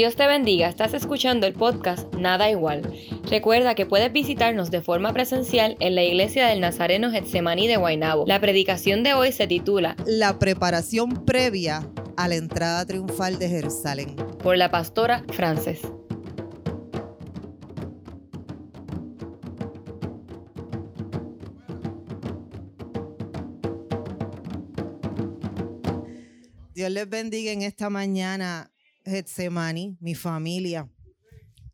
Dios te bendiga, estás escuchando el podcast Nada Igual. Recuerda que puedes visitarnos de forma presencial en la iglesia del Nazareno Getsemaní de Guaynabo. La predicación de hoy se titula La preparación previa a la entrada triunfal de Jerusalén. por la pastora Frances. Dios les bendiga en esta mañana, Getsemani, mi familia.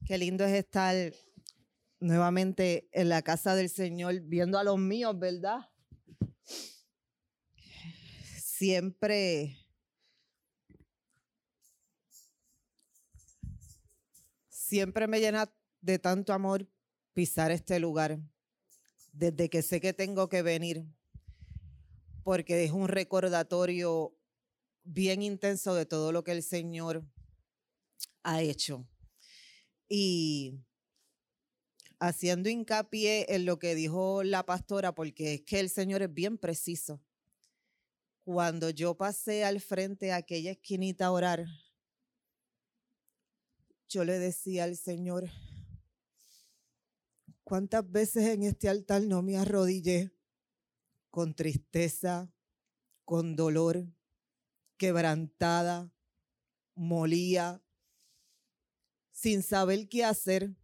Qué lindo es estar nuevamente en la casa del Señor, viendo a los míos, ¿verdad? Siempre, siempre me llena de tanto amor pisar este lugar, desde que sé que tengo que venir, porque es un recordatorio bien intenso de todo lo que el Señor ha hecho. Y haciendo hincapié en lo que dijo la pastora, porque es que el Señor es bien preciso. Cuando yo pasé al frente a aquella esquinita a orar, yo le decía al Señor, ¿cuántas veces en este altar no me arrodillé con tristeza, con dolor, quebrantada, molía, sin saber qué hacer,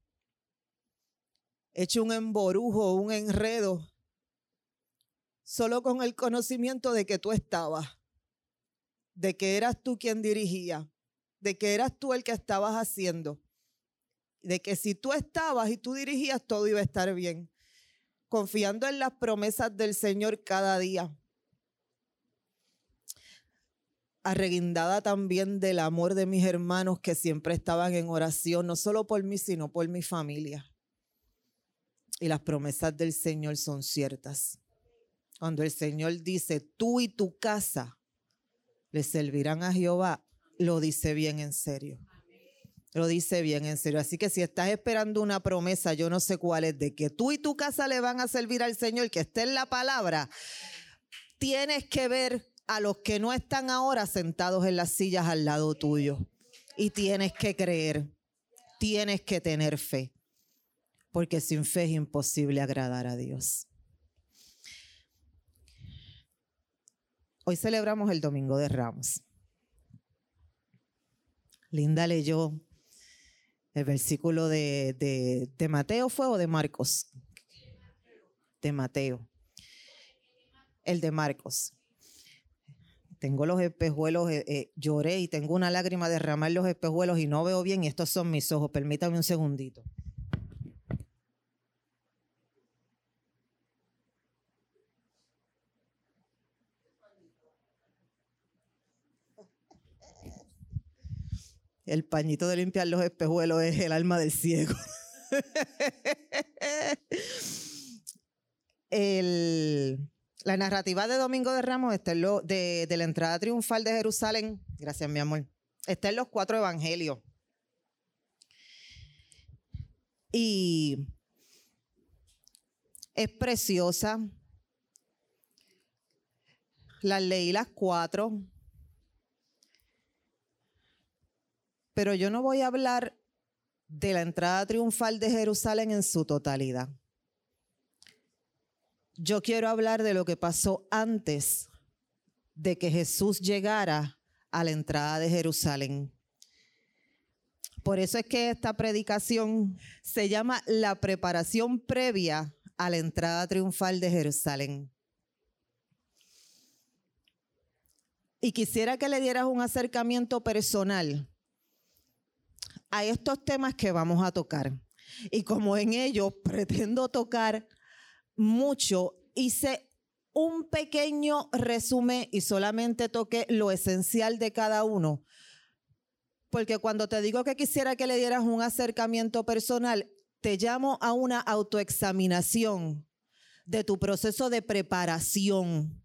hecho un emborujo, un enredo, solo con el conocimiento de que tú estabas, de que eras tú quien dirigía, de que eras tú el que estabas haciendo, de que si tú estabas y tú dirigías, todo iba a estar bien, confiando en las promesas del Señor cada día arreguindada también del amor de mis hermanos que siempre estaban en oración, no solo por mí, sino por mi familia. Y las promesas del Señor son ciertas. Cuando el Señor dice, tú y tu casa le servirán a Jehová, lo dice bien en serio. Lo dice bien en serio. Así que si estás esperando una promesa, yo no sé cuál es, de que tú y tu casa le van a servir al Señor, que esté en la palabra, tienes que ver a los que no están ahora sentados en las sillas al lado tuyo. Y tienes que creer, tienes que tener fe, porque sin fe es imposible agradar a Dios. Hoy celebramos el Domingo de Ramos. Linda leyó el versículo de, de, Mateo, ¿fue o de Marcos? De Mateo. El de Marcos tengo los espejuelos, eh, eh, lloré y tengo una lágrima derramar los espejuelos y no veo bien y estos son mis ojos. Permítame un segundito. El pañito de limpiar los espejuelos es el alma del ciego. el, la narrativa de Domingo de Ramos está lo, de, de la entrada triunfal de Jerusalén. Gracias, mi amor. Está en los cuatro evangelios. Y es preciosa. Las leí las cuatro. Pero yo no voy a hablar de la entrada triunfal de Jerusalén en su totalidad. Yo quiero hablar de lo que pasó antes de que Jesús llegara a la entrada de Jerusalén. Por eso es que esta predicación se llama la preparación previa a la entrada triunfal de Jerusalén. Y quisiera que le dieras un acercamiento personal a estos temas que vamos a tocar. Y como en ellos pretendo tocar mucho, hice un pequeño resumen y solamente toqué lo esencial de cada uno. Porque cuando te digo que quisiera que le dieras un acercamiento personal, te llamo a una autoexaminación de tu proceso de preparación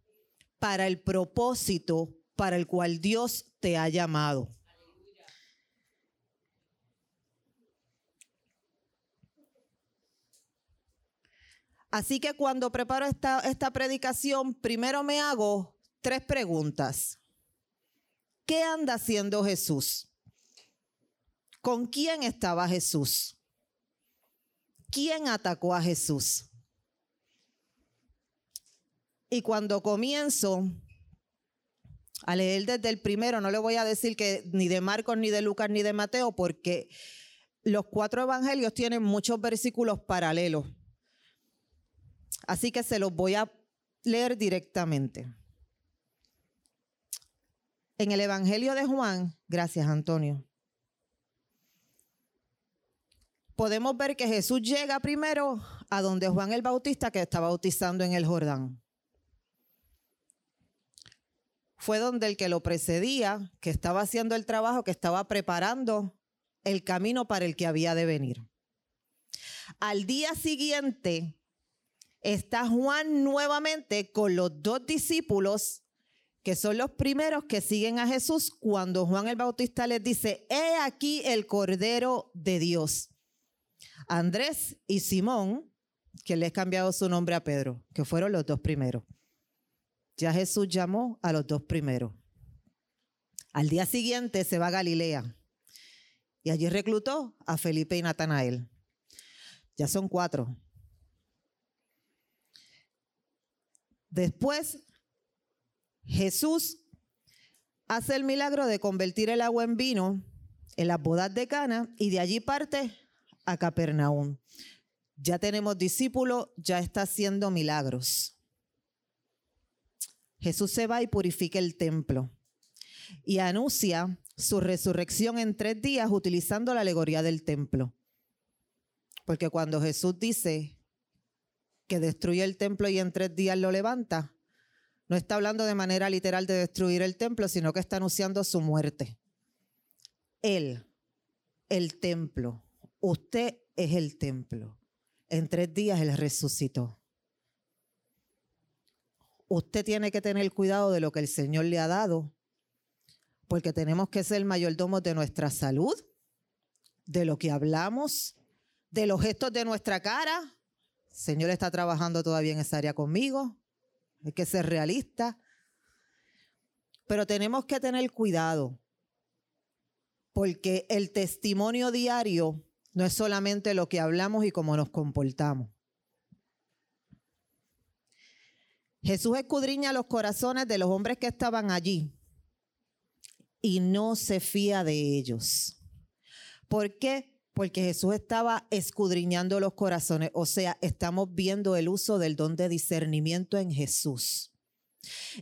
para el propósito para el cual Dios te ha llamado. Así que cuando preparo esta, esta predicación, primero me hago tres preguntas. ¿Qué anda haciendo Jesús? ¿Con quién estaba Jesús? ¿Quién atacó a Jesús? Y cuando comienzo a leer desde el primero, no le voy a decir que ni de Marcos, ni de Lucas, ni de Mateo, porque los cuatro evangelios tienen muchos versículos paralelos. Así que se los voy a leer directamente. En el Evangelio de Juan, gracias Antonio, podemos ver que Jesús llega primero a donde Juan el Bautista que está bautizando en el Jordán. Fue donde el que lo precedía, que estaba haciendo el trabajo, que estaba preparando el camino para el que había de venir. Al día siguiente está Juan nuevamente con los dos discípulos que son los primeros que siguen a Jesús cuando Juan el Bautista les dice, he aquí el Cordero de Dios. Andrés y Simón, que le ha cambiado su nombre a Pedro, que fueron los dos primeros. Ya Jesús llamó a los dos primeros. Al día siguiente se va a Galilea y allí reclutó a Felipe y Natanael. Ya son cuatro. Después Jesús hace el milagro de convertir el agua en vino en las bodas de Cana y de allí parte a Capernaum. Ya tenemos discípulos, ya está haciendo milagros. Jesús se va y purifica el templo y anuncia su resurrección en tres días utilizando la alegoría del templo. Porque cuando Jesús dice que destruye el templo y en tres días lo levanta, no está hablando de manera literal de destruir el templo, sino que está anunciando su muerte. Él, el templo. Usted es el templo. En tres días Él resucitó. Usted tiene que tener cuidado de lo que el Señor le ha dado, porque tenemos que ser mayordomos de nuestra salud, de lo que hablamos, de los gestos de nuestra cara. Señor está trabajando todavía en esa área conmigo hay que ser realista. Pero tenemos que tener cuidado, porque el testimonio diario no es solamente lo que hablamos y cómo nos comportamos. Jesús escudriña los corazones de los hombres que estaban allí y no se fía de ellos. ¿Por qué? Porque Jesús estaba escudriñando los corazones. O sea, estamos viendo el uso del don de discernimiento en Jesús.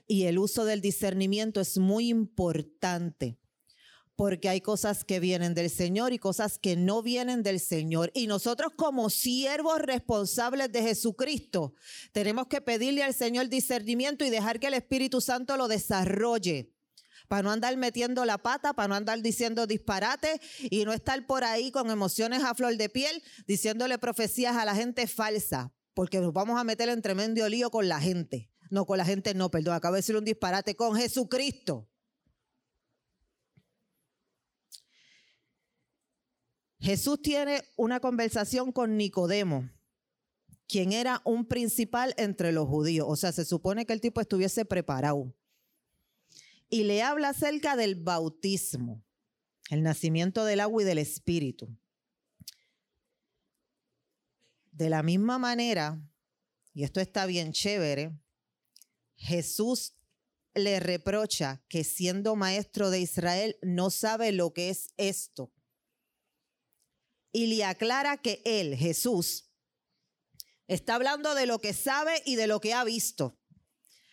Y el uso del discernimiento es muy importante porque hay cosas que vienen del Señor y cosas que no vienen del Señor. Y nosotros como siervos responsables de Jesucristo tenemos que pedirle al Señor discernimiento y dejar que el Espíritu Santo lo desarrolle para no andar metiendo la pata, para no andar diciendo disparate y no estar por ahí con emociones a flor de piel diciéndole profecías a la gente falsa, porque nos vamos a meter en tremendo lío con la gente. No, con la gente no, perdón, acabo de decir un disparate, con Jesucristo. Jesús tiene una conversación con Nicodemo, quien era un principal entre los judíos. O sea, se supone que el tipo estuviese preparado y le habla acerca del bautismo, el nacimiento del agua y del espíritu. De la misma manera, y esto está bien chévere, Jesús le reprocha que siendo maestro de Israel no sabe lo que es esto. Y le aclara que él, Jesús, está hablando de lo que sabe y de lo que ha visto.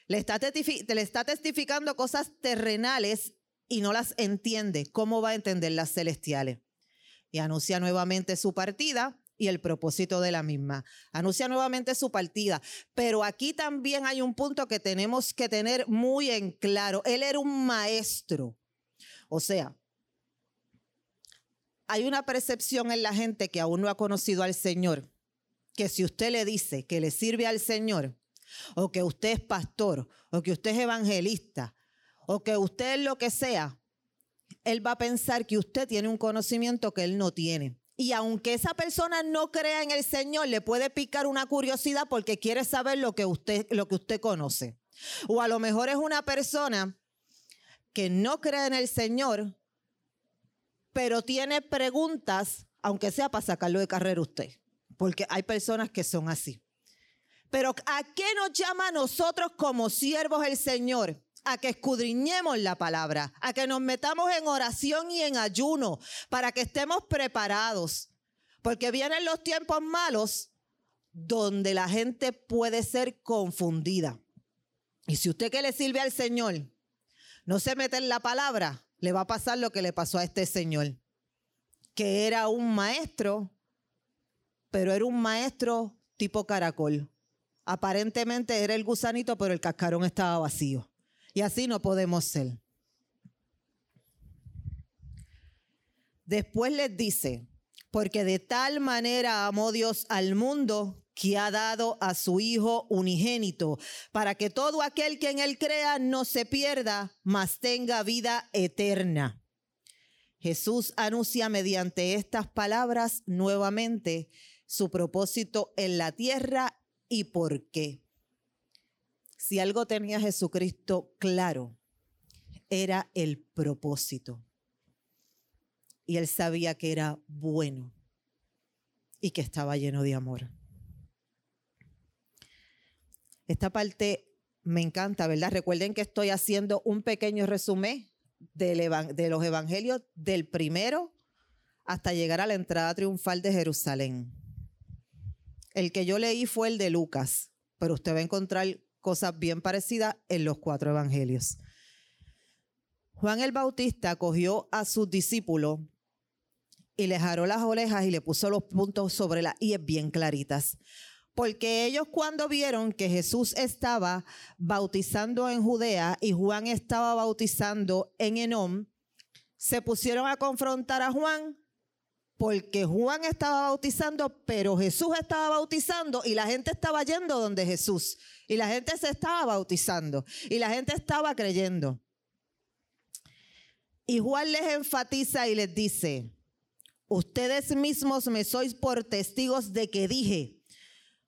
Le está, le está testificando cosas terrenales y no las entiende. ¿Cómo va a entender las celestiales? Y anuncia nuevamente su partida y el propósito de la misma. Anuncia nuevamente su partida. Pero aquí también hay un punto que tenemos que tener muy en claro. Él era un maestro. O sea, hay una percepción en la gente que aún no ha conocido al Señor, que si usted le dice que le sirve al Señor, o que usted es pastor, o que usted es evangelista, o que usted es lo que sea, él va a pensar que usted tiene un conocimiento que él no tiene. Y aunque esa persona no crea en el Señor, le puede picar una curiosidad porque quiere saber lo que usted, lo que usted conoce. O a lo mejor es una persona que no cree en el Señor, pero tiene preguntas, aunque sea para sacarlo de carrera usted, porque hay personas que son así. Pero ¿a qué nos llama a nosotros como siervos el Señor? A que escudriñemos la palabra, a que nos metamos en oración y en ayuno, para que estemos preparados. Porque vienen los tiempos malos donde la gente puede ser confundida. Y si usted que le sirve al Señor no se mete en la palabra, le va a pasar lo que le pasó a este señor, que era un maestro, pero era un maestro tipo caracol. Aparentemente era el gusanito, pero el cascarón estaba vacío. Y así no podemos ser. Después les dice, porque de tal manera amó Dios al mundo que ha dado a su Hijo unigénito, para que todo aquel que en él crea no se pierda, mas tenga vida eterna. Jesús anuncia mediante estas palabras nuevamente su propósito en la tierra y por qué. Si algo tenía Jesucristo claro, era el propósito. Y él sabía que era bueno y que estaba lleno de amor. Esta parte me encanta, ¿verdad? Recuerden que estoy haciendo un pequeño resumen de los evangelios del primero hasta llegar a la entrada triunfal de Jerusalén. El que yo leí fue el de Lucas, pero usted va a encontrar cosas bien parecidas en los cuatro evangelios. Juan el Bautista cogió a sus discípulos y les jaró las orejas y le puso los puntos sobre las es bien claritas. Porque ellos cuando vieron que Jesús estaba bautizando en Judea y Juan estaba bautizando en Enom, se pusieron a confrontar a Juan porque Juan estaba bautizando, pero Jesús estaba bautizando y la gente estaba yendo donde Jesús. Y la gente se estaba bautizando y la gente estaba creyendo. Y Juan les enfatiza y les dice, ustedes mismos me sois por testigos de que dije,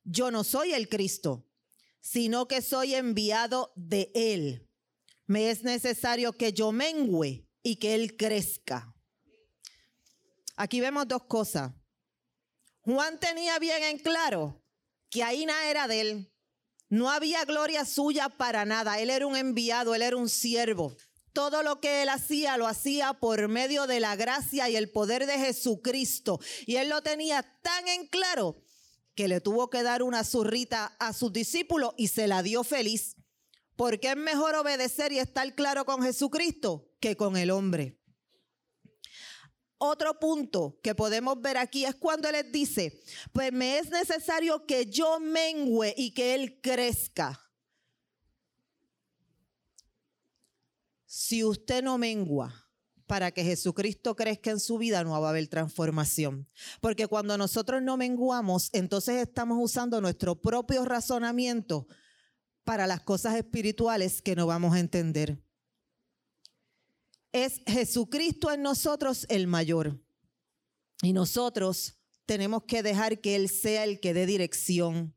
yo no soy el Cristo, sino que soy enviado de Él. Me es necesario que yo mengüe y que Él crezca. Aquí vemos dos cosas. Juan tenía bien en claro que nada era de Él. No había gloria suya para nada. Él era un enviado, Él era un siervo. Todo lo que él hacía lo hacía por medio de la gracia y el poder de Jesucristo. Y él lo tenía tan en claro que le tuvo que dar una zurrita a sus discípulos y se la dio feliz. Porque es mejor obedecer y estar claro con Jesucristo que con el hombre. Otro punto que podemos ver aquí es cuando les dice, pues me es necesario que yo mengüe y que Él crezca. Si usted no mengua, para que Jesucristo crezca en su vida, no va a haber transformación. Porque cuando nosotros no menguamos, entonces estamos usando nuestro propio razonamiento para las cosas espirituales que no vamos a entender. Es Jesucristo en nosotros el mayor. Y nosotros tenemos que dejar que Él sea el que dé dirección,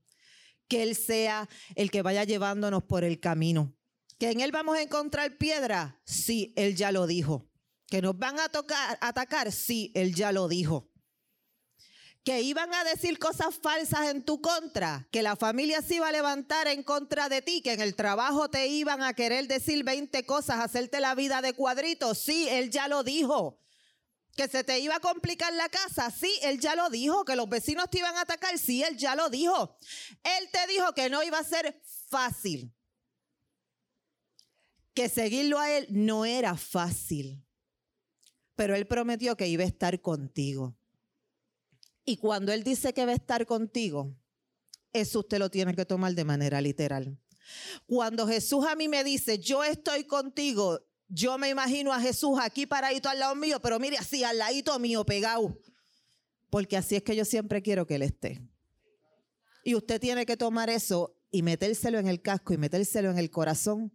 que Él sea el que vaya llevándonos por el camino. ¿Que en Él vamos a encontrar piedra? Sí, Él ya lo dijo. Que nos van a tocar, atacar, sí, él ya lo dijo. Que iban a decir cosas falsas en tu contra, que la familia se iba a levantar en contra de ti, que en el trabajo te iban a querer decir 20 cosas, hacerte la vida de cuadritos, sí, él ya lo dijo. Que se te iba a complicar la casa, sí, él ya lo dijo. Que los vecinos te iban a atacar, sí, él ya lo dijo. Él te dijo que no iba a ser fácil. Que seguirlo a él no era fácil pero Él prometió que iba a estar contigo. Y cuando Él dice que va a estar contigo, eso usted lo tiene que tomar de manera literal. Cuando Jesús a mí me dice, yo estoy contigo, yo me imagino a Jesús aquí paradito al lado mío, pero mire así, al ladito mío, pegado. Porque así es que yo siempre quiero que Él esté. Y usted tiene que tomar eso y metérselo en el casco y metérselo en el corazón.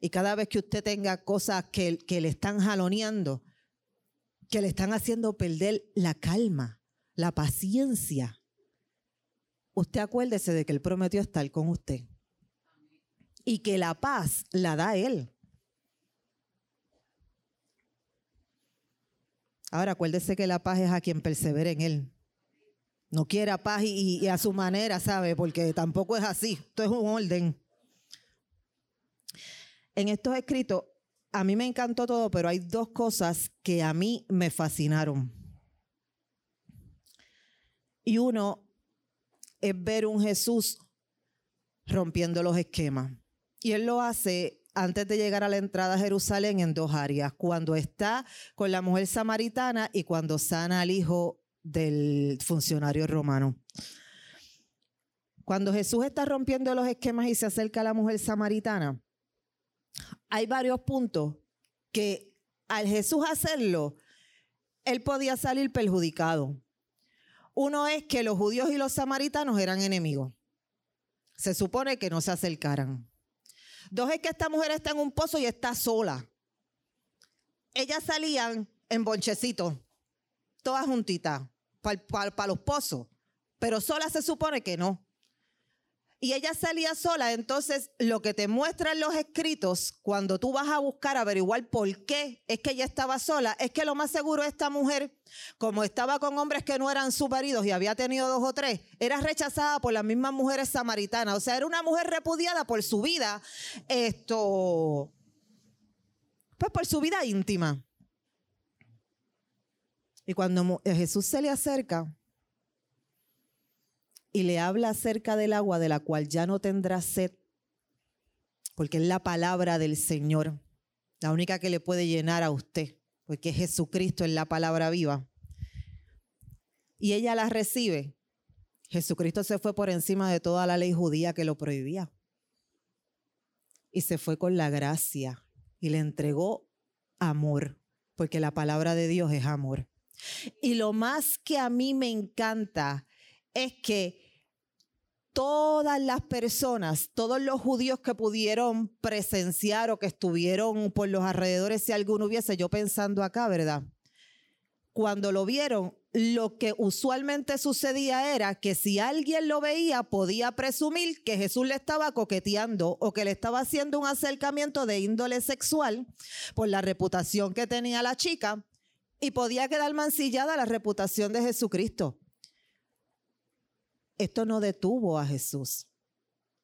Y cada vez que usted tenga cosas que, que le están jaloneando, que le están haciendo perder la calma, la paciencia. Usted acuérdese de que Él prometió estar con usted y que la paz la da Él. Ahora, acuérdese que la paz es a quien persevera en él. No quiera paz y, y a su manera, ¿sabe? Porque tampoco es así. Esto es un orden. En estos escritos, a mí me encantó todo, pero hay dos cosas que a mí me fascinaron. Y uno es ver un Jesús rompiendo los esquemas. Y él lo hace antes de llegar a la entrada a Jerusalén en dos áreas, cuando está con la mujer samaritana y cuando sana al hijo del funcionario romano. Cuando Jesús está rompiendo los esquemas y se acerca a la mujer samaritana, hay varios puntos que al Jesús hacerlo, él podía salir perjudicado. Uno es que los judíos y los samaritanos eran enemigos. Se supone que no se acercaran. Dos es que esta mujer está en un pozo y está sola. Ellas salían en bonchecitos, todas juntitas, para los pozos, pero sola se supone que no. Y ella salía sola, entonces lo que te muestran los escritos, cuando tú vas a buscar averiguar por qué es que ella estaba sola, es que lo más seguro esta mujer, como estaba con hombres que no eran su maridos y había tenido dos o tres, era rechazada por las mismas mujeres samaritanas. O sea, era una mujer repudiada por su vida, esto, pues por su vida íntima. Y cuando Jesús se le acerca, y le habla acerca del agua de la cual ya no tendrá sed, porque es la palabra del Señor, la única que le puede llenar a usted, porque Jesucristo es la palabra viva. Y ella la recibe. Jesucristo se fue por encima de toda la ley judía que lo prohibía. Y se fue con la gracia y le entregó amor, porque la palabra de Dios es amor. Y lo más que a mí me encanta es que todas las personas, todos los judíos que pudieron presenciar o que estuvieron por los alrededores, si alguno hubiese, yo pensando acá, ¿verdad? Cuando lo vieron, lo que usualmente sucedía era que si alguien lo veía, podía presumir que Jesús le estaba coqueteando o que le estaba haciendo un acercamiento de índole sexual por la reputación que tenía la chica y podía quedar mancillada la reputación de Jesucristo. Esto no detuvo a Jesús.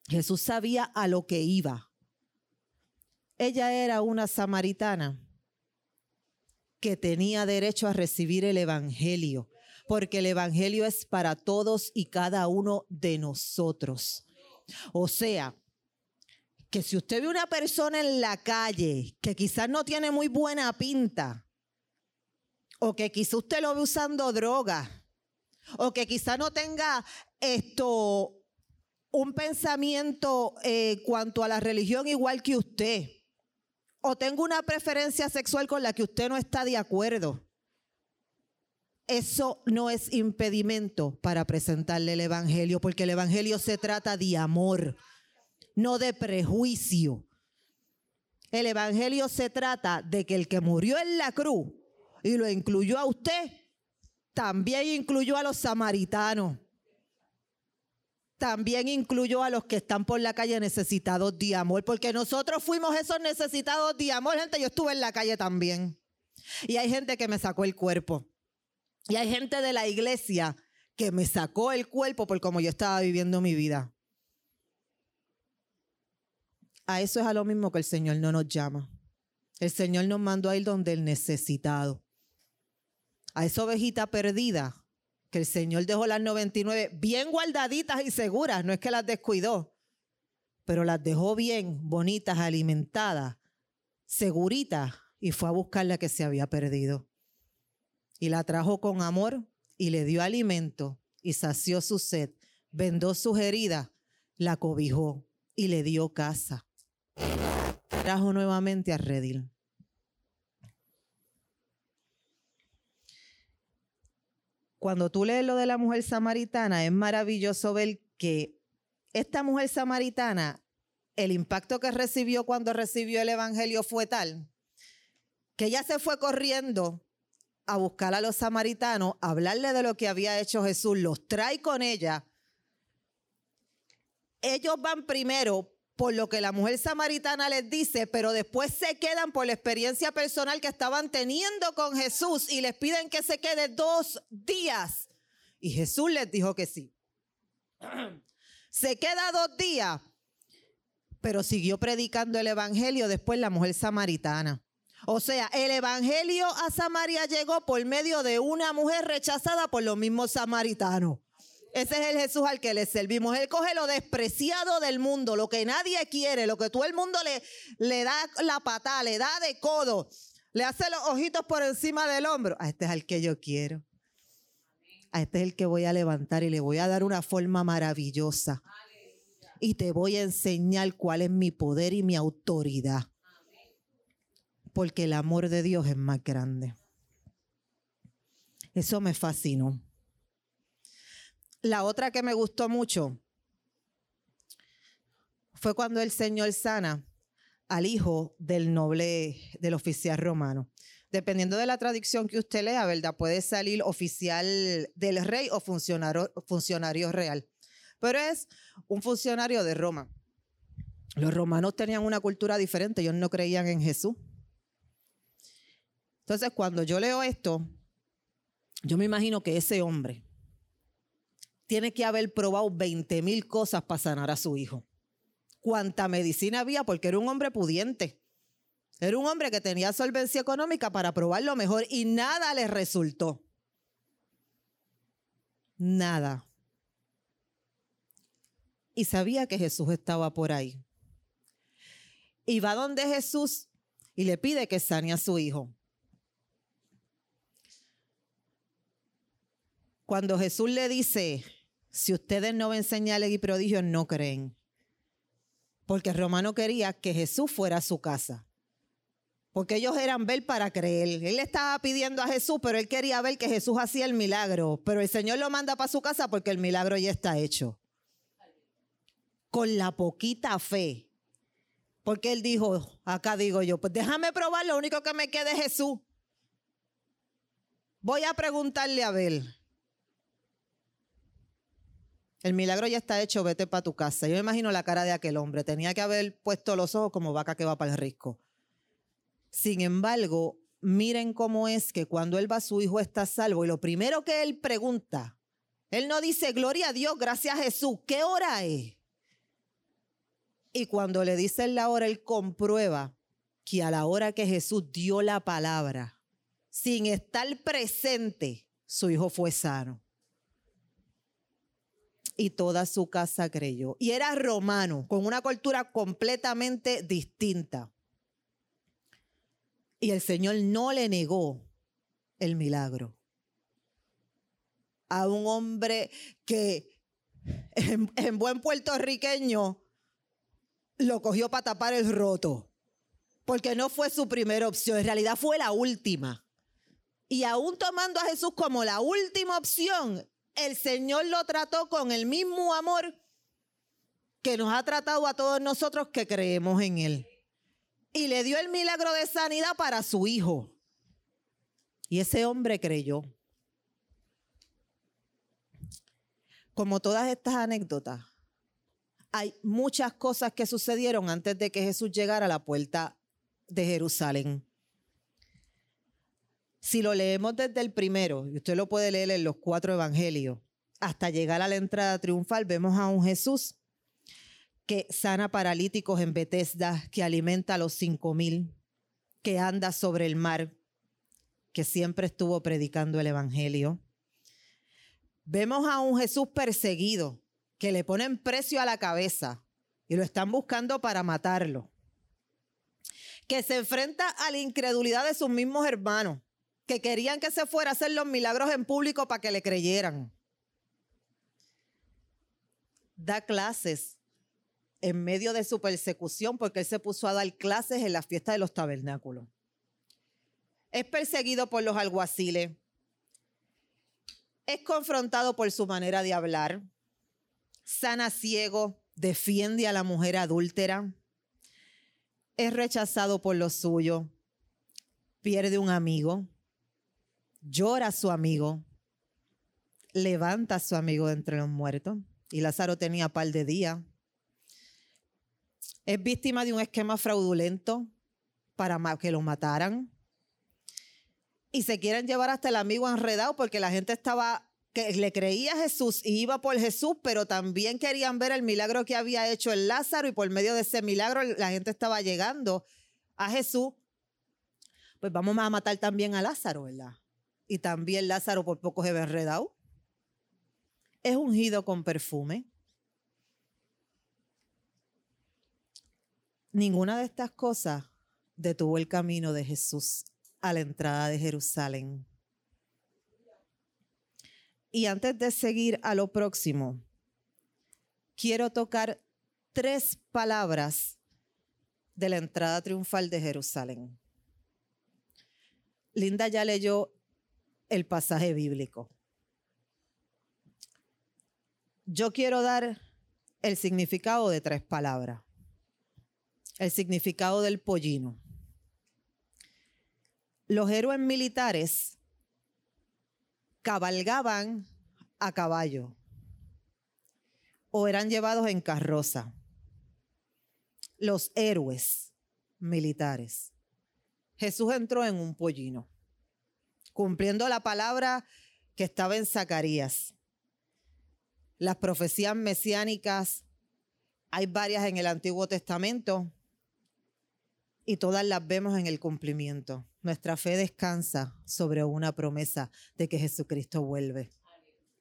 Jesús sabía a lo que iba. Ella era una samaritana que tenía derecho a recibir el Evangelio, porque el Evangelio es para todos y cada uno de nosotros. O sea, que si usted ve una persona en la calle que quizás no tiene muy buena pinta, o que quizás usted lo ve usando droga, o que quizá no tenga esto un pensamiento eh, cuanto a la religión igual que usted, o tenga una preferencia sexual con la que usted no está de acuerdo. Eso no es impedimento para presentarle el Evangelio, porque el Evangelio se trata de amor, no de prejuicio. El Evangelio se trata de que el que murió en la cruz y lo incluyó a usted, también incluyó a los samaritanos. También incluyó a los que están por la calle necesitados de amor, porque nosotros fuimos esos necesitados de amor. Gente, yo estuve en la calle también. Y hay gente que me sacó el cuerpo. Y hay gente de la iglesia que me sacó el cuerpo por cómo yo estaba viviendo mi vida. A eso es a lo mismo que el Señor no nos llama. El Señor nos mandó a ir donde el necesitado a esa ovejita perdida, que el Señor dejó las 99 bien guardaditas y seguras, no es que las descuidó, pero las dejó bien, bonitas, alimentadas, seguritas, y fue a buscar la que se había perdido. Y la trajo con amor y le dio alimento y sació su sed, vendó sus heridas, la cobijó y le dio casa. Trajo nuevamente a Redil. Cuando tú lees lo de la mujer samaritana, es maravilloso ver que esta mujer samaritana, el impacto que recibió cuando recibió el Evangelio fue tal, que ella se fue corriendo a buscar a los samaritanos, a hablarle de lo que había hecho Jesús, los trae con ella. Ellos van primero por lo que la mujer samaritana les dice, pero después se quedan por la experiencia personal que estaban teniendo con Jesús y les piden que se quede dos días. Y Jesús les dijo que sí. Se queda dos días, pero siguió predicando el Evangelio después la mujer samaritana. O sea, el Evangelio a Samaria llegó por medio de una mujer rechazada por los mismos samaritanos. Ese es el Jesús al que le servimos. Él coge lo despreciado del mundo, lo que nadie quiere, lo que todo el mundo le, le da la patada, le da de codo, le hace los ojitos por encima del hombro. A este es al que yo quiero. A este es el que voy a levantar y le voy a dar una forma maravillosa. Y te voy a enseñar cuál es mi poder y mi autoridad. Porque el amor de Dios es más grande. Eso me fascinó. La otra que me gustó mucho fue cuando el Señor sana al hijo del noble, del oficial romano. Dependiendo de la tradición que usted lea, ¿verdad? Puede salir oficial del rey o funcionario, funcionario real. Pero es un funcionario de Roma. Los romanos tenían una cultura diferente, ellos no creían en Jesús. Entonces, cuando yo leo esto, yo me imagino que ese hombre, tiene que haber probado 20 mil cosas para sanar a su hijo. Cuánta medicina había, porque era un hombre pudiente. Era un hombre que tenía solvencia económica para probar lo mejor y nada le resultó. Nada. Y sabía que Jesús estaba por ahí. Y va donde Jesús y le pide que sane a su hijo. Cuando Jesús le dice, si ustedes no ven señales y prodigios, no creen. Porque romano quería que Jesús fuera a su casa. Porque ellos eran ver para creer. Él estaba pidiendo a Jesús, pero él quería ver que Jesús hacía el milagro. Pero el Señor lo manda para su casa porque el milagro ya está hecho. Con la poquita fe. Porque él dijo, acá digo yo, pues déjame probar, lo único que me queda es Jesús. Voy a preguntarle a ver. El milagro ya está hecho, vete para tu casa. Yo me imagino la cara de aquel hombre. Tenía que haber puesto los ojos como vaca que va para el risco. Sin embargo, miren cómo es que cuando él va, su hijo está salvo. Y lo primero que él pregunta, él no dice, gloria a Dios, gracias a Jesús. ¿Qué hora es? Y cuando le dicen la hora, él comprueba que a la hora que Jesús dio la palabra, sin estar presente, su hijo fue sano y toda su casa creyó. Y era romano, con una cultura completamente distinta. Y el Señor no le negó el milagro. A un hombre que en, en buen puertorriqueño lo cogió para tapar el roto. Porque no fue su primera opción, en realidad fue la última. Y aún tomando a Jesús como la última opción, el Señor lo trató con el mismo amor que nos ha tratado a todos nosotros que creemos en Él. Y le dio el milagro de sanidad para su hijo. Y ese hombre creyó. Como todas estas anécdotas, hay muchas cosas que sucedieron antes de que Jesús llegara a la puerta de Jerusalén. Si lo leemos desde el primero, y usted lo puede leer en los cuatro evangelios, hasta llegar a la entrada triunfal, vemos a un Jesús que sana paralíticos en Bethesda, que alimenta a los cinco mil, que anda sobre el mar, que siempre estuvo predicando el evangelio. Vemos a un Jesús perseguido, que le ponen precio a la cabeza y lo están buscando para matarlo. Que se enfrenta a la incredulidad de sus mismos hermanos que querían que se fuera a hacer los milagros en público para que le creyeran. Da clases en medio de su persecución porque él se puso a dar clases en la fiesta de los tabernáculos. Es perseguido por los alguaciles. Es confrontado por su manera de hablar. Sana ciego, defiende a la mujer adúltera. Es rechazado por los suyos. Pierde un amigo llora a su amigo, levanta a su amigo de entre los muertos. Y Lázaro tenía par de días. es víctima de un esquema fraudulento para que lo mataran. Y se quieren llevar hasta el amigo enredado porque la gente estaba que le creía a Jesús y iba por Jesús, pero también querían ver el milagro que había hecho el Lázaro y por medio de ese milagro la gente estaba llegando a Jesús. Pues vamos a matar también a Lázaro, ¿verdad? Y también Lázaro por poco se ve enredado. Es ungido con perfume. Ninguna de estas cosas detuvo el camino de Jesús a la entrada de Jerusalén. Y antes de seguir a lo próximo, quiero tocar tres palabras de la entrada triunfal de Jerusalén. Linda ya leyó el pasaje bíblico. Yo quiero dar el significado de tres palabras. El significado del pollino. Los héroes militares cabalgaban a caballo o eran llevados en carroza. Los héroes militares. Jesús entró en un pollino, cumpliendo la palabra que estaba en Zacarías. Las profecías mesiánicas, hay varias en el Antiguo Testamento y todas las vemos en el cumplimiento. Nuestra fe descansa sobre una promesa de que Jesucristo vuelve.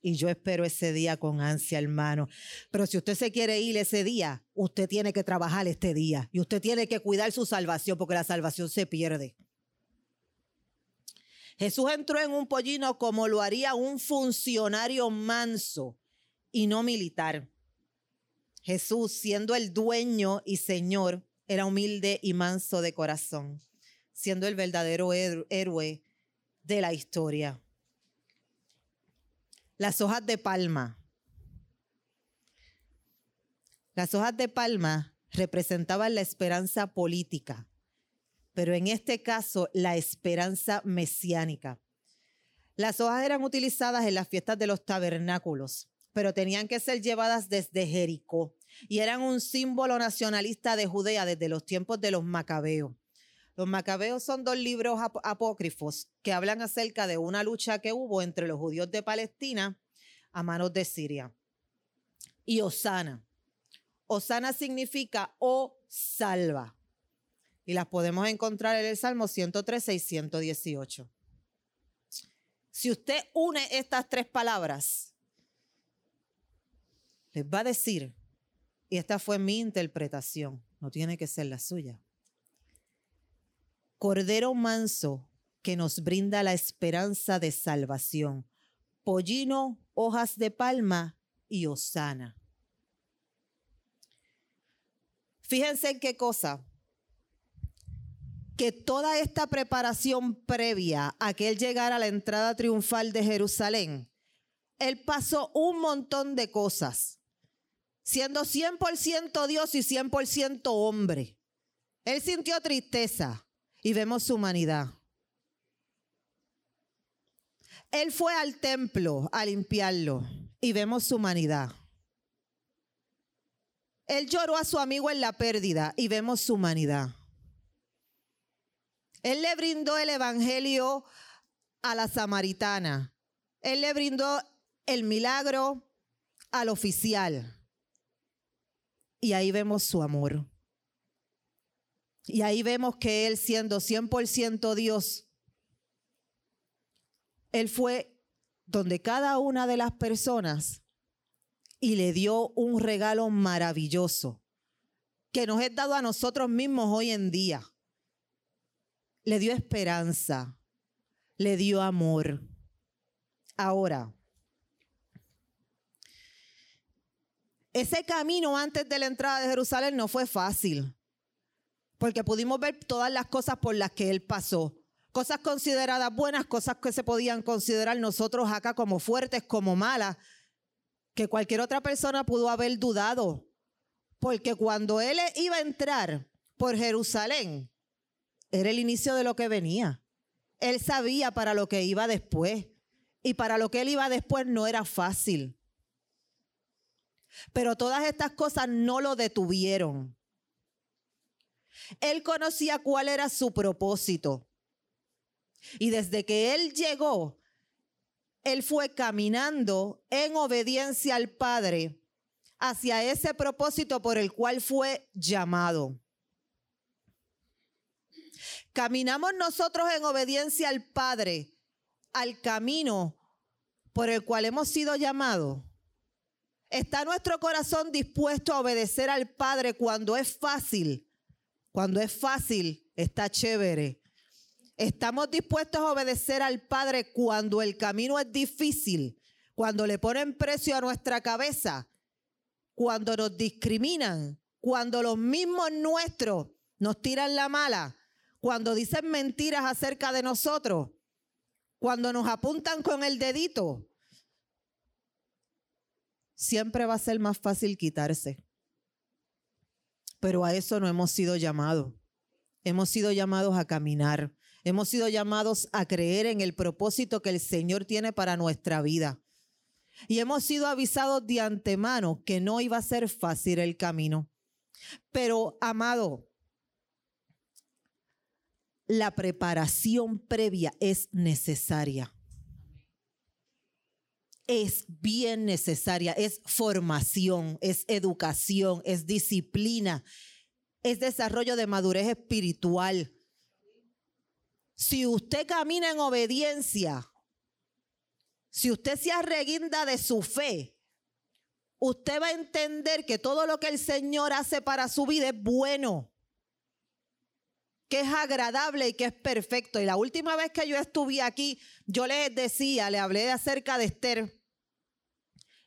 Y yo espero ese día con ansia, hermano. Pero si usted se quiere ir ese día, usted tiene que trabajar este día. Y usted tiene que cuidar su salvación porque la salvación se pierde. Jesús entró en un pollino como lo haría un funcionario manso y no militar. Jesús, siendo el dueño y señor, era humilde y manso de corazón siendo el verdadero héroe de la historia. Las hojas de palma. Las hojas de palma representaban la esperanza política, pero en este caso la esperanza mesiánica. Las hojas eran utilizadas en las fiestas de los tabernáculos, pero tenían que ser llevadas desde Jericó y eran un símbolo nacionalista de Judea desde los tiempos de los macabeos. Los Macabeos son dos libros apócrifos que hablan acerca de una lucha que hubo entre los judíos de Palestina a manos de Siria. Y Osana. Osana significa o salva. Y las podemos encontrar en el Salmo 113 y 118. Si usted une estas tres palabras, les va a decir, y esta fue mi interpretación, no tiene que ser la suya Cordero manso que nos brinda la esperanza de salvación. Pollino, hojas de palma y osana. Fíjense en qué cosa. Que toda esta preparación previa a que él llegara a la entrada triunfal de Jerusalén, él pasó un montón de cosas, siendo 100% Dios y 100% hombre. Él sintió tristeza, y vemos su humanidad. Él fue al templo a limpiarlo y vemos su humanidad. Él lloró a su amigo en la pérdida y vemos su humanidad. Él le brindó el evangelio a la samaritana. Él le brindó el milagro al oficial. Y ahí vemos su amor. Y ahí vemos que Él siendo 100% Dios, Él fue donde cada una de las personas y le dio un regalo maravilloso que nos es dado a nosotros mismos hoy en día. Le dio esperanza, le dio amor. Ahora, ese camino antes de la entrada de Jerusalén no fue fácil porque pudimos ver todas las cosas por las que él pasó. Cosas consideradas buenas, cosas que se podían considerar nosotros acá como fuertes, como malas, que cualquier otra persona pudo haber dudado. Porque cuando él iba a entrar por Jerusalén, era el inicio de lo que venía. Él sabía para lo que iba después. Y para lo que él iba después no era fácil. Pero todas estas cosas no lo detuvieron. Él conocía cuál era su propósito. Y desde que Él llegó, Él fue caminando en obediencia al Padre hacia ese propósito por el cual fue llamado. Caminamos nosotros en obediencia al Padre, al camino por el cual hemos sido llamados. ¿Está nuestro corazón dispuesto a obedecer al Padre cuando es fácil? Cuando es fácil, está chévere. Estamos dispuestos a obedecer al Padre cuando el camino es difícil, cuando le ponen precio a nuestra cabeza, cuando nos discriminan, cuando los mismos nuestros nos tiran la mala, cuando dicen mentiras acerca de nosotros, cuando nos apuntan con el dedito. Siempre va a ser más fácil quitarse. Pero a eso no hemos sido llamados. Hemos sido llamados a caminar. Hemos sido llamados a creer en el propósito que el Señor tiene para nuestra vida. Y hemos sido avisados de antemano que no iba a ser fácil el camino. Pero, amado, la preparación previa es necesaria. Es bien necesaria, es formación, es educación, es disciplina, es desarrollo de madurez espiritual. Si usted camina en obediencia, si usted se arreguinda de su fe, usted va a entender que todo lo que el Señor hace para su vida es bueno, que es agradable y que es perfecto. Y la última vez que yo estuve aquí, yo les decía, le hablé acerca de Esther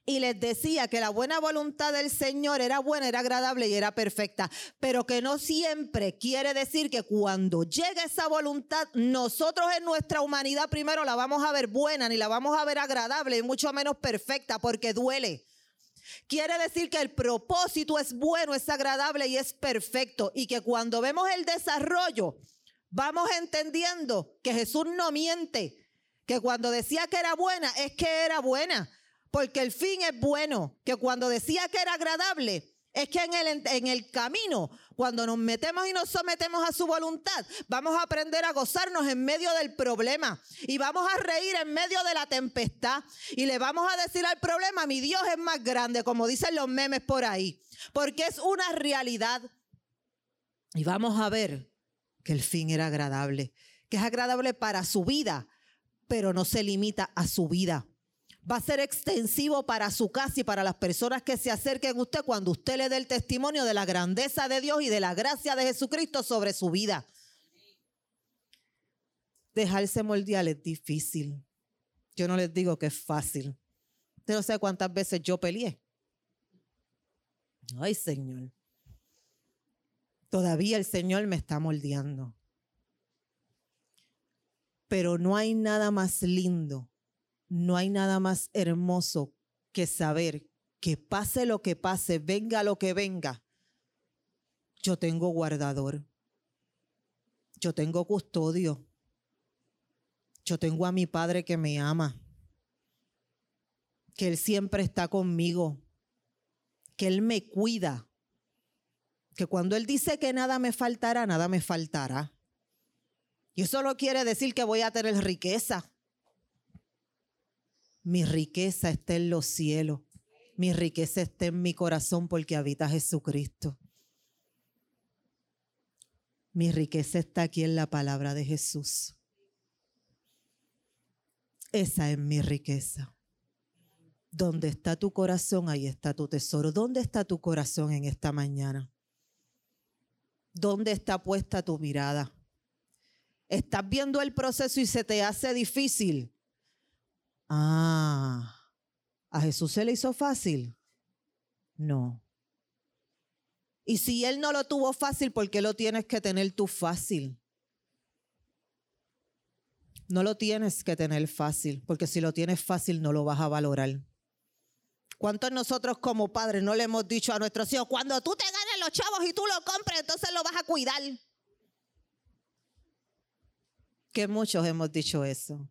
y les decía que la buena voluntad del Señor era buena, era agradable y era perfecta, pero que no siempre quiere decir que cuando llegue esa voluntad, nosotros en nuestra humanidad primero la vamos a ver buena, ni la vamos a ver agradable y mucho menos perfecta, porque duele. Quiere decir que el propósito es bueno, es agradable y es perfecto, y que cuando vemos el desarrollo, vamos entendiendo que Jesús no miente, que cuando decía que era buena, es que era buena. Porque el fin es bueno, que cuando decía que era agradable, es que en el, en el camino, cuando nos metemos y nos sometemos a su voluntad, vamos a aprender a gozarnos en medio del problema y vamos a reír en medio de la tempestad y le vamos a decir al problema, mi Dios es más grande, como dicen los memes por ahí, porque es una realidad. Y vamos a ver que el fin era agradable, que es agradable para su vida, pero no se limita a su vida va a ser extensivo para su casa y para las personas que se acerquen a usted cuando usted le dé el testimonio de la grandeza de Dios y de la gracia de Jesucristo sobre su vida. Dejarse moldear es difícil. Yo no les digo que es fácil. Usted no sé cuántas veces yo peleé. Ay, Señor. Todavía el Señor me está moldeando. Pero no hay nada más lindo no hay nada más hermoso que saber que pase lo que pase, venga lo que venga, yo tengo guardador, yo tengo custodio, yo tengo a mi Padre que me ama, que Él siempre está conmigo, que Él me cuida, que cuando Él dice que nada me faltará, nada me faltará. Y eso no quiere decir que voy a tener riqueza mi riqueza está en los cielos. Mi riqueza está en mi corazón porque habita Jesucristo. Mi riqueza está aquí en la palabra de Jesús. Esa es mi riqueza. Donde está tu corazón, ahí está tu tesoro. ¿Dónde está tu corazón en esta mañana? ¿Dónde está puesta tu mirada? ¿Estás viendo el proceso y se te hace difícil? Ah, ¿a Jesús se le hizo fácil? No. Y si Él no lo tuvo fácil, ¿por qué lo tienes que tener tú fácil? No lo tienes que tener fácil, porque si lo tienes fácil no lo vas a valorar. ¿Cuántos nosotros como padres no le hemos dicho a nuestros hijos, cuando tú te ganes los chavos y tú lo compres, entonces lo vas a cuidar? Que muchos hemos dicho eso.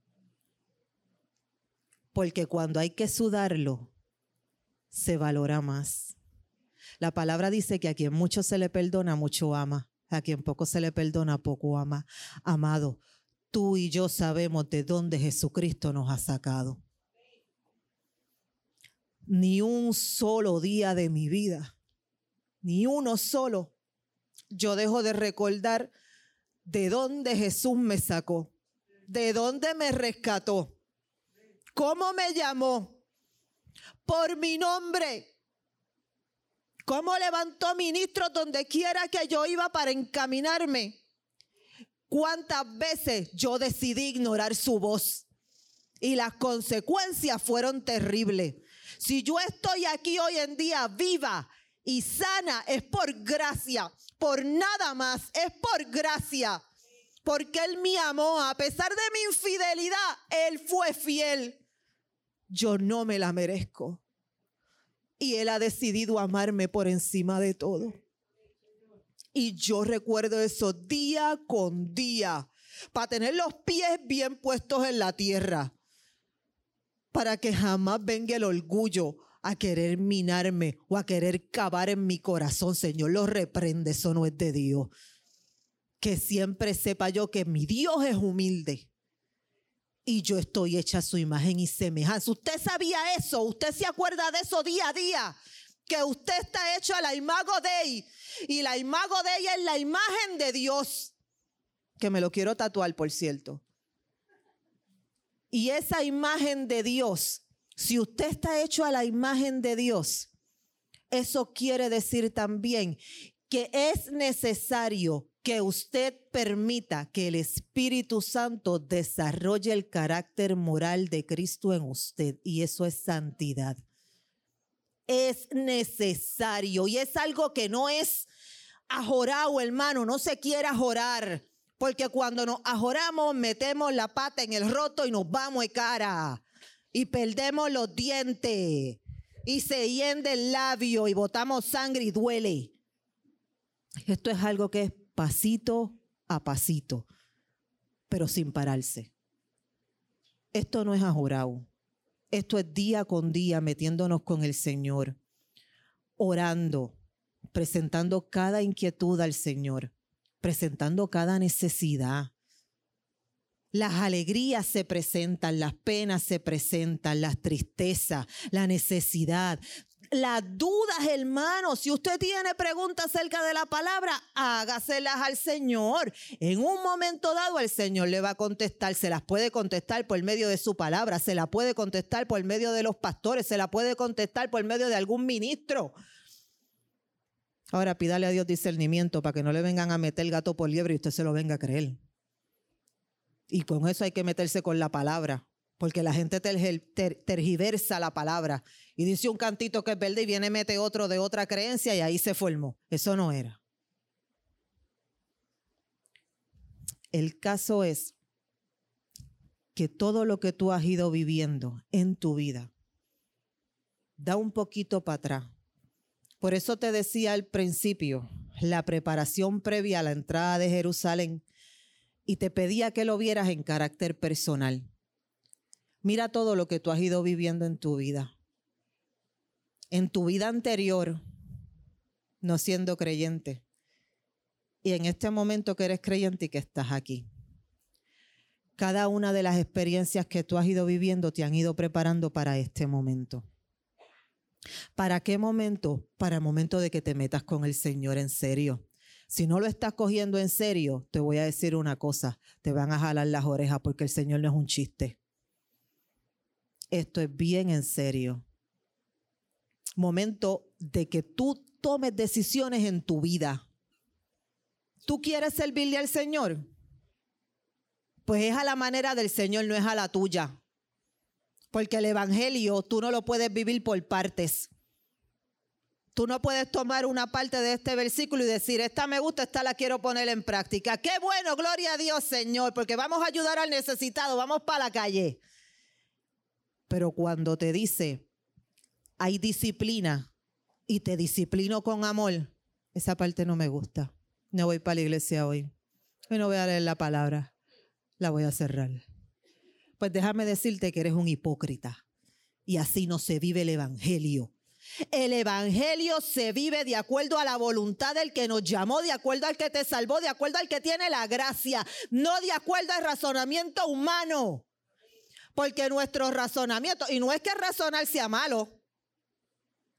Porque cuando hay que sudarlo, se valora más. La palabra dice que a quien mucho se le perdona, mucho ama. A quien poco se le perdona, poco ama. Amado, tú y yo sabemos de dónde Jesucristo nos ha sacado. Ni un solo día de mi vida, ni uno solo, yo dejo de recordar de dónde Jesús me sacó, de dónde me rescató, cómo me llamó, por mi nombre, cómo levantó ministros donde quiera que yo iba para encaminarme cuántas veces yo decidí ignorar su voz. Y las consecuencias fueron terribles. Si yo estoy aquí hoy en día viva y sana, es por gracia, por nada más, es por gracia. Porque Él me amó, a pesar de mi infidelidad, Él fue fiel. Yo no me la merezco. Y Él ha decidido amarme por encima de todo. Y yo recuerdo eso día con día, para tener los pies bien puestos en la tierra, para que jamás venga el orgullo a querer minarme o a querer cavar en mi corazón. Señor, lo reprende, eso no es de Dios. Que siempre sepa yo que mi Dios es humilde y yo estoy hecha a su imagen y semejanza. ¿Usted sabía eso? ¿Usted se acuerda de eso día a día? Que usted está hecho a la imago de y la imago de ella es la imagen de Dios. Que me lo quiero tatuar, por cierto. Y esa imagen de Dios, si usted está hecho a la imagen de Dios, eso quiere decir también que es necesario que usted permita que el Espíritu Santo desarrolle el carácter moral de Cristo en usted. Y eso es santidad es necesario y es algo que no es ajorado, hermano, no se quiere ajorar. Porque cuando nos ajoramos, metemos la pata en el roto y nos vamos de cara. Y perdemos los dientes. Y se hiende el labio y botamos sangre y duele. Esto es algo que es pasito a pasito, pero sin pararse. Esto no es ajorado. Esto es día con día metiéndonos con el Señor, orando, presentando cada inquietud al Señor, presentando cada necesidad. Las alegrías se presentan, las penas se presentan, las tristezas, la necesidad las dudas, hermano. Si usted tiene preguntas acerca de la palabra, hágaselas al Señor. En un momento dado, el Señor le va a contestar. Se las puede contestar por medio de su palabra, se la puede contestar por medio de los pastores, se la puede contestar por medio de algún ministro. Ahora pídale a Dios discernimiento para que no le vengan a meter el gato por liebre y usted se lo venga a creer. Y con eso hay que meterse con la palabra porque la gente tergiversa la palabra y dice un cantito que es verde y viene mete otro de otra creencia y ahí se formó. Eso no era. El caso es que todo lo que tú has ido viviendo en tu vida da un poquito para atrás. Por eso te decía al principio, la preparación previa a la entrada de Jerusalén y te pedía que lo vieras en carácter personal Mira todo lo que tú has ido viviendo en tu vida. En tu vida anterior, no siendo creyente. Y en este momento que eres creyente y que estás aquí. Cada una de las experiencias que tú has ido viviendo te han ido preparando para este momento. ¿Para qué momento? Para el momento de que te metas con el Señor en serio. Si no lo estás cogiendo en serio, te voy a decir una cosa, te van a jalar las orejas porque el Señor no es un chiste esto es bien en serio. Momento de que tú tomes decisiones en tu vida. ¿Tú quieres servirle al Señor? Pues es a la manera del Señor, no es a la tuya. Porque el Evangelio tú no lo puedes vivir por partes. Tú no puedes tomar una parte de este versículo y decir, esta me gusta, esta la quiero poner en práctica. Qué bueno, gloria a Dios, Señor, porque vamos a ayudar al necesitado, vamos para la calle. Pero cuando te dice, hay disciplina y te disciplino con amor, esa parte no me gusta. No voy para la iglesia hoy. Hoy no voy a leer la palabra. La voy a cerrar. Pues déjame decirte que eres un hipócrita. Y así no se vive el Evangelio. El Evangelio se vive de acuerdo a la voluntad del que nos llamó, de acuerdo al que te salvó, de acuerdo al que tiene la gracia, no de acuerdo al razonamiento humano. Porque nuestro razonamiento, y no es que razonar sea malo,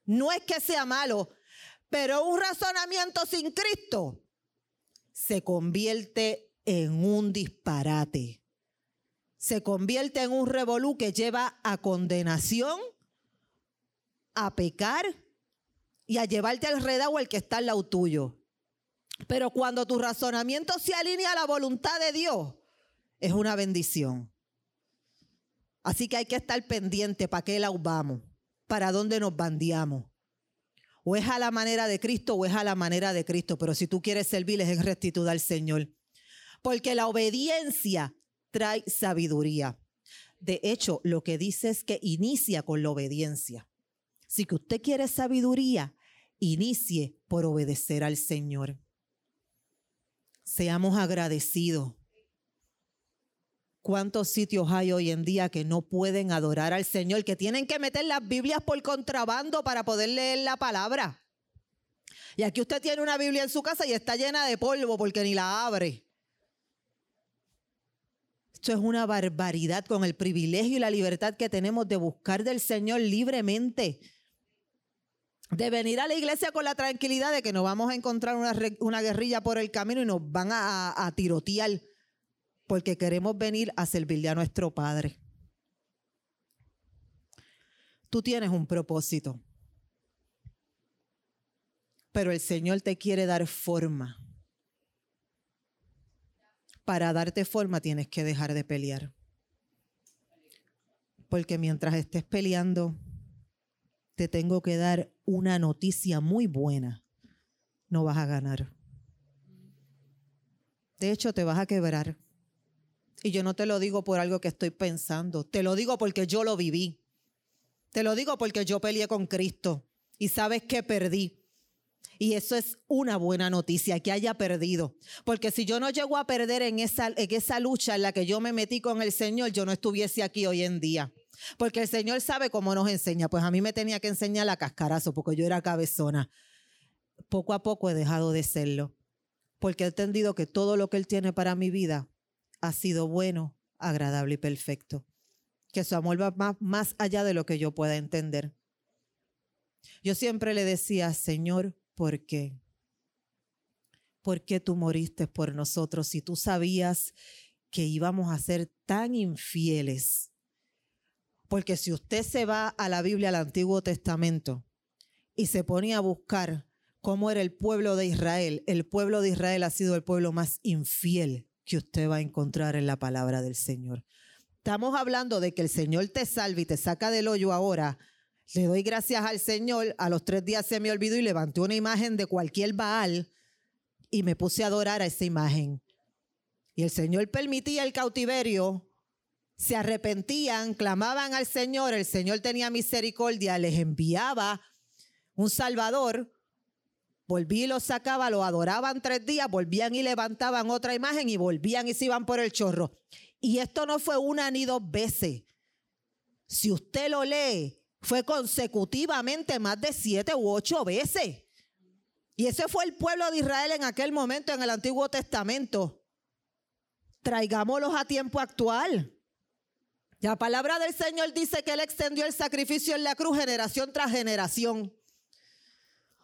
no es que sea malo, pero un razonamiento sin Cristo se convierte en un disparate. Se convierte en un revolú que lleva a condenación, a pecar y a llevarte al redado el que está al lado tuyo. Pero cuando tu razonamiento se alinea a la voluntad de Dios, es una bendición. Así que hay que estar pendiente para qué lado vamos, para dónde nos bandeamos. O es a la manera de Cristo o es a la manera de Cristo. Pero si tú quieres servir es en rectitud al Señor. Porque la obediencia trae sabiduría. De hecho, lo que dice es que inicia con la obediencia. Si que usted quiere sabiduría, inicie por obedecer al Señor. Seamos agradecidos. ¿Cuántos sitios hay hoy en día que no pueden adorar al Señor, que tienen que meter las Biblias por contrabando para poder leer la palabra? Y aquí usted tiene una Biblia en su casa y está llena de polvo porque ni la abre. Esto es una barbaridad con el privilegio y la libertad que tenemos de buscar del Señor libremente. De venir a la iglesia con la tranquilidad de que nos vamos a encontrar una, guerrilla por el camino y nos van a, a tirotear porque queremos venir a servirle a nuestro Padre. Tú tienes un propósito, pero el Señor te quiere dar forma. Para darte forma tienes que dejar de pelear. Porque mientras estés peleando, te tengo que dar una noticia muy buena. No vas a ganar. De hecho, te vas a quebrar. Y yo no te lo digo por algo que estoy pensando, te lo digo porque yo lo viví. Te lo digo porque yo peleé con Cristo y sabes que perdí. Y eso es una buena noticia, que haya perdido. Porque si yo no llego a perder en esa, en esa lucha en la que yo me metí con el Señor, yo no estuviese aquí hoy en día. Porque el Señor sabe cómo nos enseña. Pues a mí me tenía que enseñar la cascarazo porque yo era cabezona. Poco a poco he dejado de serlo. Porque he entendido que todo lo que Él tiene para mi vida ha sido bueno, agradable y perfecto. Que su amor va más, más allá de lo que yo pueda entender. Yo siempre le decía, Señor, ¿por qué? ¿Por qué tú moriste por nosotros si tú sabías que íbamos a ser tan infieles? Porque si usted se va a la Biblia, al Antiguo Testamento, y se ponía a buscar cómo era el pueblo de Israel, el pueblo de Israel ha sido el pueblo más infiel que usted va a encontrar en la palabra del Señor. Estamos hablando de que el Señor te salve y te saca del hoyo ahora. Le doy gracias al Señor. A los tres días se me olvidó y levanté una imagen de cualquier Baal y me puse a adorar a esa imagen. Y el Señor permitía el cautiverio. Se arrepentían, clamaban al Señor. El Señor tenía misericordia, les enviaba un Salvador Volví y los sacaba, lo adoraban tres días, volvían y levantaban otra imagen y volvían y se iban por el chorro. Y esto no fue una ni dos veces. Si usted lo lee, fue consecutivamente más de siete u ocho veces. Y ese fue el pueblo de Israel en aquel momento en el Antiguo Testamento. Traigámoslos a tiempo actual. La palabra del Señor dice que Él extendió el sacrificio en la cruz generación tras generación.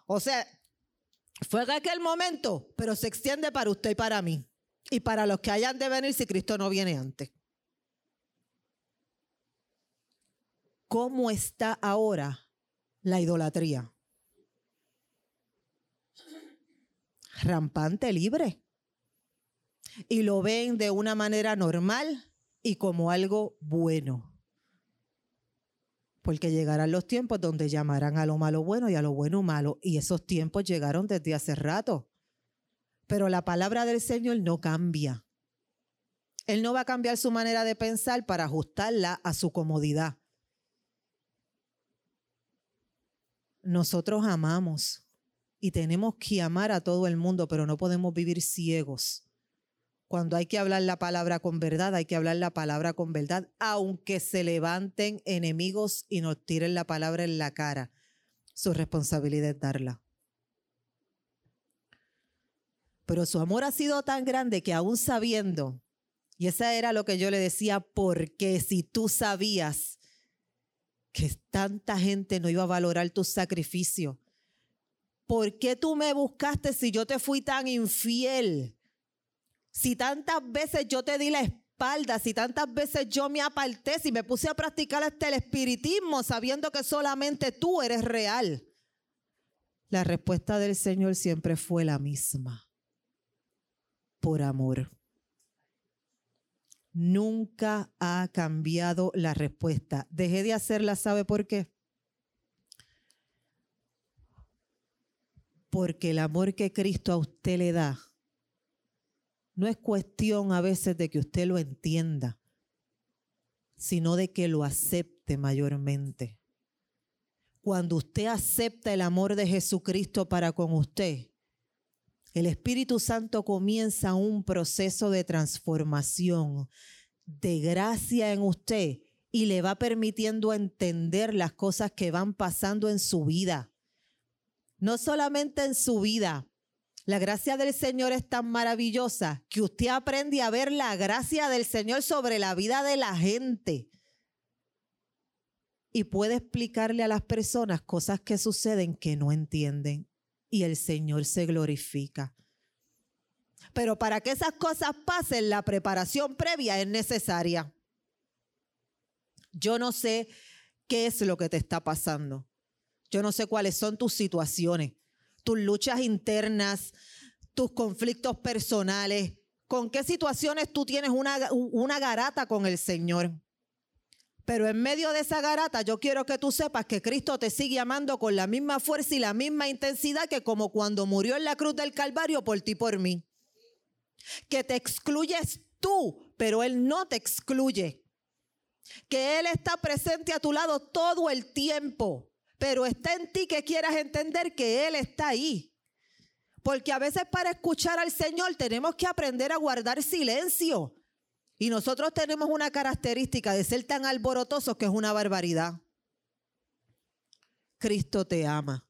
O sea, fue en aquel momento, pero se extiende para usted y para mí. Y para los que hayan de venir si Cristo no viene antes. ¿Cómo está ahora la idolatría? Rampante, libre. Y lo ven de una manera normal y como algo bueno porque llegarán los tiempos donde llamarán a lo malo bueno y a lo bueno malo, y esos tiempos llegaron desde hace rato. Pero la palabra del Señor no cambia. Él no va a cambiar su manera de pensar para ajustarla a su comodidad. Nosotros amamos y tenemos que amar a todo el mundo, pero no podemos vivir ciegos cuando hay que hablar la palabra con verdad, hay que hablar la palabra con verdad, aunque se levanten enemigos y nos tiren la palabra en la cara. Su responsabilidad es darla. Pero su amor ha sido tan grande que aún sabiendo, y esa era lo que yo le decía, porque si tú sabías que tanta gente no iba a valorar tu sacrificio, ¿por qué tú me buscaste si yo te fui tan infiel? Si tantas veces yo te di la espalda, si tantas veces yo me aparté, si me puse a practicar hasta el espiritismo sabiendo que solamente tú eres real. La respuesta del Señor siempre fue la misma por amor. Nunca ha cambiado la respuesta. Dejé de hacerla, ¿sabe por qué? Porque el amor que Cristo a usted le da no es cuestión a veces de que usted lo entienda, sino de que lo acepte mayormente. Cuando usted acepta el amor de Jesucristo para con usted, el Espíritu Santo comienza un proceso de transformación, de gracia en usted y le va permitiendo entender las cosas que van pasando en su vida. No solamente en su vida. La gracia del Señor es tan maravillosa que usted aprende a ver la gracia del Señor sobre la vida de la gente. Y puede explicarle a las personas cosas que suceden que no entienden y el Señor se glorifica. Pero para que esas cosas pasen, la preparación previa es necesaria. Yo no sé qué es lo que te está pasando. Yo no sé cuáles son tus situaciones, tus luchas internas, tus conflictos personales, con qué situaciones tú tienes una, una garata con el Señor. Pero en medio de esa garata yo quiero que tú sepas que Cristo te sigue amando con la misma fuerza y la misma intensidad que como cuando murió en la cruz del Calvario por ti y por mí. Que te excluyes tú, pero Él no te excluye. Que Él está presente a tu lado todo el tiempo, pero está en ti que quieras entender que Él está ahí. Porque a veces para escuchar al Señor tenemos que aprender a guardar silencio. Y nosotros tenemos una característica de ser tan alborotosos que es una barbaridad. Cristo te ama.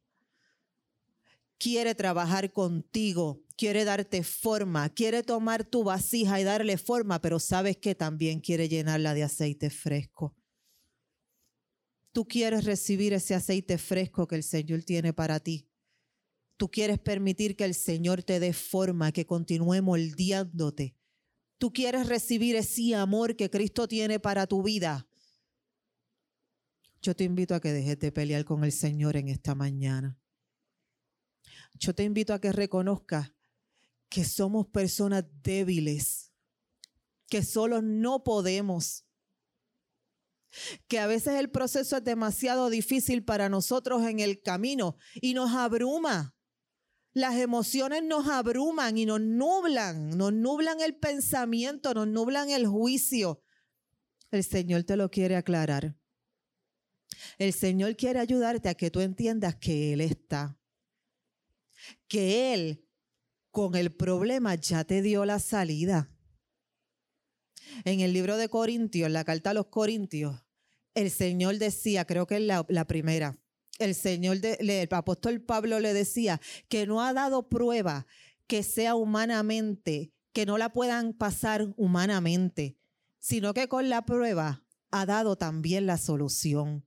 Quiere trabajar contigo, quiere darte forma, quiere tomar tu vasija y darle forma, pero sabes que también quiere llenarla de aceite fresco. Tú quieres recibir ese aceite fresco que el Señor tiene para ti. Tú quieres permitir que el Señor te dé forma, que continúe moldeándote tú quieres recibir ese amor que Cristo tiene para tu vida, yo te invito a que dejes de pelear con el Señor en esta mañana. Yo te invito a que reconozcas que somos personas débiles, que solo no podemos, que a veces el proceso es demasiado difícil para nosotros en el camino y nos abruma. Las emociones nos abruman y nos nublan, nos nublan el pensamiento, nos nublan el juicio. El Señor te lo quiere aclarar. El Señor quiere ayudarte a que tú entiendas que Él está. Que Él con el problema ya te dio la salida. En el libro de Corintios, en la carta a los Corintios, el Señor decía, creo que es la, primera, el Señor, el apóstol Pablo le decía que no ha dado prueba que sea humanamente, que no la puedan pasar humanamente, sino que con la prueba ha dado también la solución.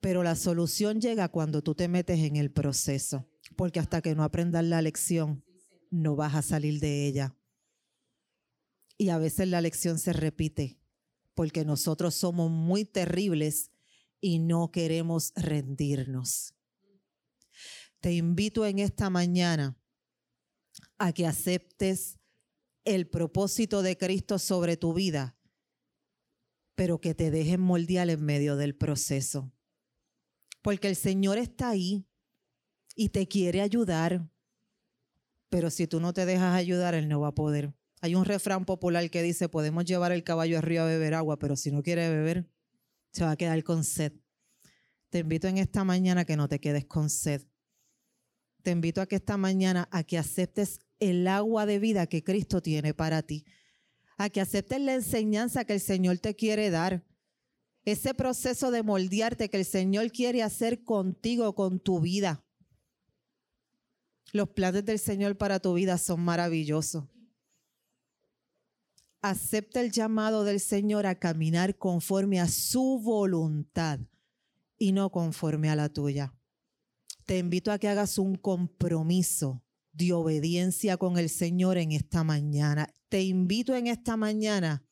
Pero la solución llega cuando tú te metes en el proceso, porque hasta que no aprendas la lección, no vas a salir de ella. Y a veces la lección se repite, porque nosotros somos muy terribles y no queremos rendirnos. Te invito en esta mañana a que aceptes el propósito de Cristo sobre tu vida, pero que te dejes moldear en medio del proceso. Porque el Señor está ahí y te quiere ayudar, pero si tú no te dejas ayudar, Él no va a poder. Hay un refrán popular que dice, podemos llevar el caballo arriba a beber agua, pero si no quiere beber, se va a quedar con sed. Te invito en esta mañana que no te quedes con sed. Te invito a que esta mañana a que aceptes el agua de vida que Cristo tiene para ti. A que aceptes la enseñanza que el Señor te quiere dar. ese proceso de moldearte que el Señor quiere hacer contigo, con tu vida. Los planes del Señor para tu vida son maravillosos. Acepta el llamado del Señor a caminar conforme a su voluntad y no conforme a la tuya. Te invito a que hagas un compromiso de obediencia con el Señor en esta mañana. Te invito en esta mañana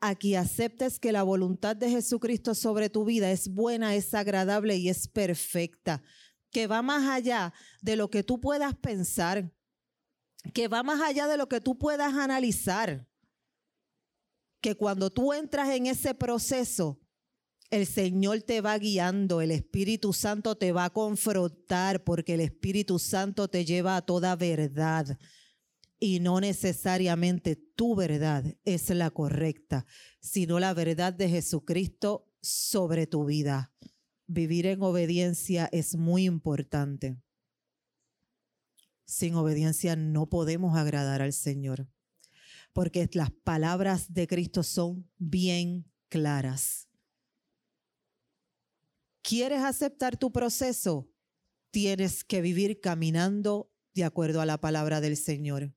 a que aceptes que la voluntad de Jesucristo sobre tu vida es buena, es agradable y es perfecta, que va más allá de lo que tú puedas pensar, que va más allá de lo que tú puedas analizar, que cuando tú entras en ese proceso, el Señor te va guiando, el Espíritu Santo te va a confrontar porque el Espíritu Santo te lleva a toda verdad y no necesariamente tu verdad es la correcta, sino la verdad de Jesucristo sobre tu vida. Vivir en obediencia es muy importante. Sin obediencia no podemos agradar al Señor, porque las palabras de Cristo son bien claras. ¿Quieres aceptar tu proceso? Tienes que vivir caminando de acuerdo a la palabra del Señor.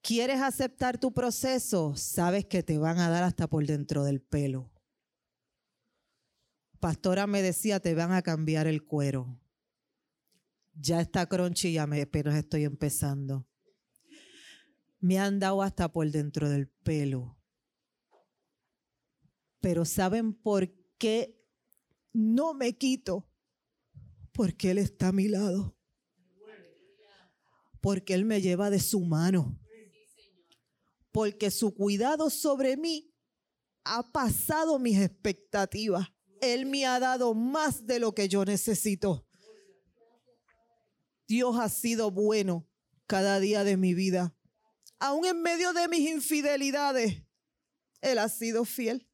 ¿Quieres aceptar tu proceso? Sabes que te van a dar hasta por dentro del pelo. Pastora me decía, te van a cambiar el cuero. Ya está crunchy, ya apenas estoy empezando. Me han dado hasta por dentro del pelo. Pero ¿saben por qué no me quito? Porque Él está a mi lado. Porque Él me lleva de su mano porque su cuidado sobre mí ha pasado mis expectativas. Él me ha dado más de lo que yo necesito. Dios ha sido bueno cada día de mi vida. Aún en medio de mis infidelidades, Él ha sido fiel.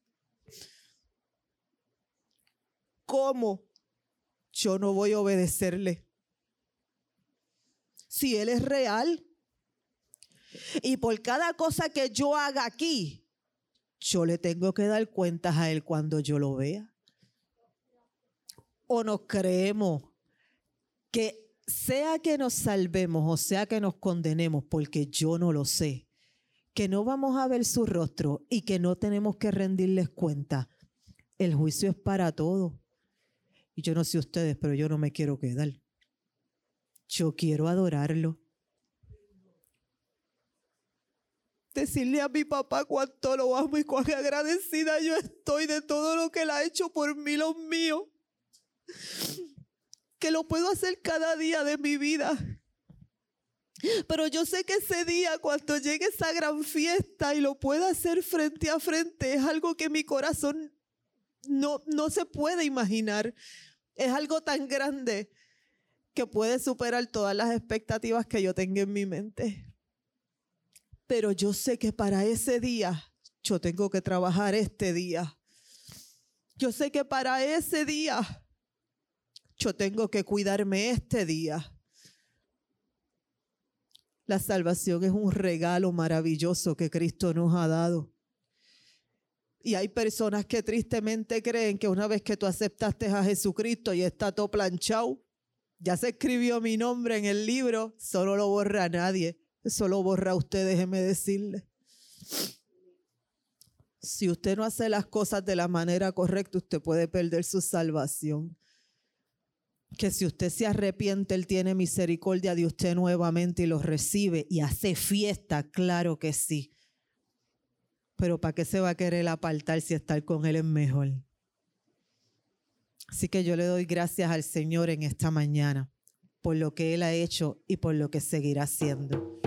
¿Cómo yo no voy a obedecerle? Si Él es real, y por cada cosa que yo haga aquí, yo le tengo que dar cuentas a Él cuando yo lo vea. O nos creemos que sea que nos salvemos o sea que nos condenemos, porque yo no lo sé, que no vamos a ver su rostro y que no tenemos que rendirles cuenta. El juicio es para todos. Y yo no sé ustedes, pero yo no me quiero quedar. Yo quiero adorarlo. decirle a mi papá cuánto lo amo y cuán agradecida yo estoy de todo lo que él ha hecho por mí, los míos. Que lo puedo hacer cada día de mi vida. Pero yo sé que ese día, cuando llegue esa gran fiesta y lo pueda hacer frente a frente, es algo que mi corazón no, no se puede imaginar. Es algo tan grande que puede superar todas las expectativas que yo tengo en mi mente pero yo sé que para ese día yo tengo que trabajar este día. Yo sé que para ese día yo tengo que cuidarme este día. La salvación es un regalo maravilloso que Cristo nos ha dado. Y hay personas que tristemente creen que una vez que tú aceptaste a Jesucristo y está todo planchado, ya se escribió mi nombre en el libro, solo lo borra nadie. Eso lo borra usted, déjeme decirle. Si usted no hace las cosas de la manera correcta, usted puede perder su salvación. Que si usted se arrepiente, Él tiene misericordia de usted nuevamente y lo recibe y hace fiesta, claro que sí. Pero ¿para qué se va a querer apartar si estar con Él es mejor? Así que yo le doy gracias al Señor en esta mañana por lo que Él ha hecho y por lo que seguirá haciendo.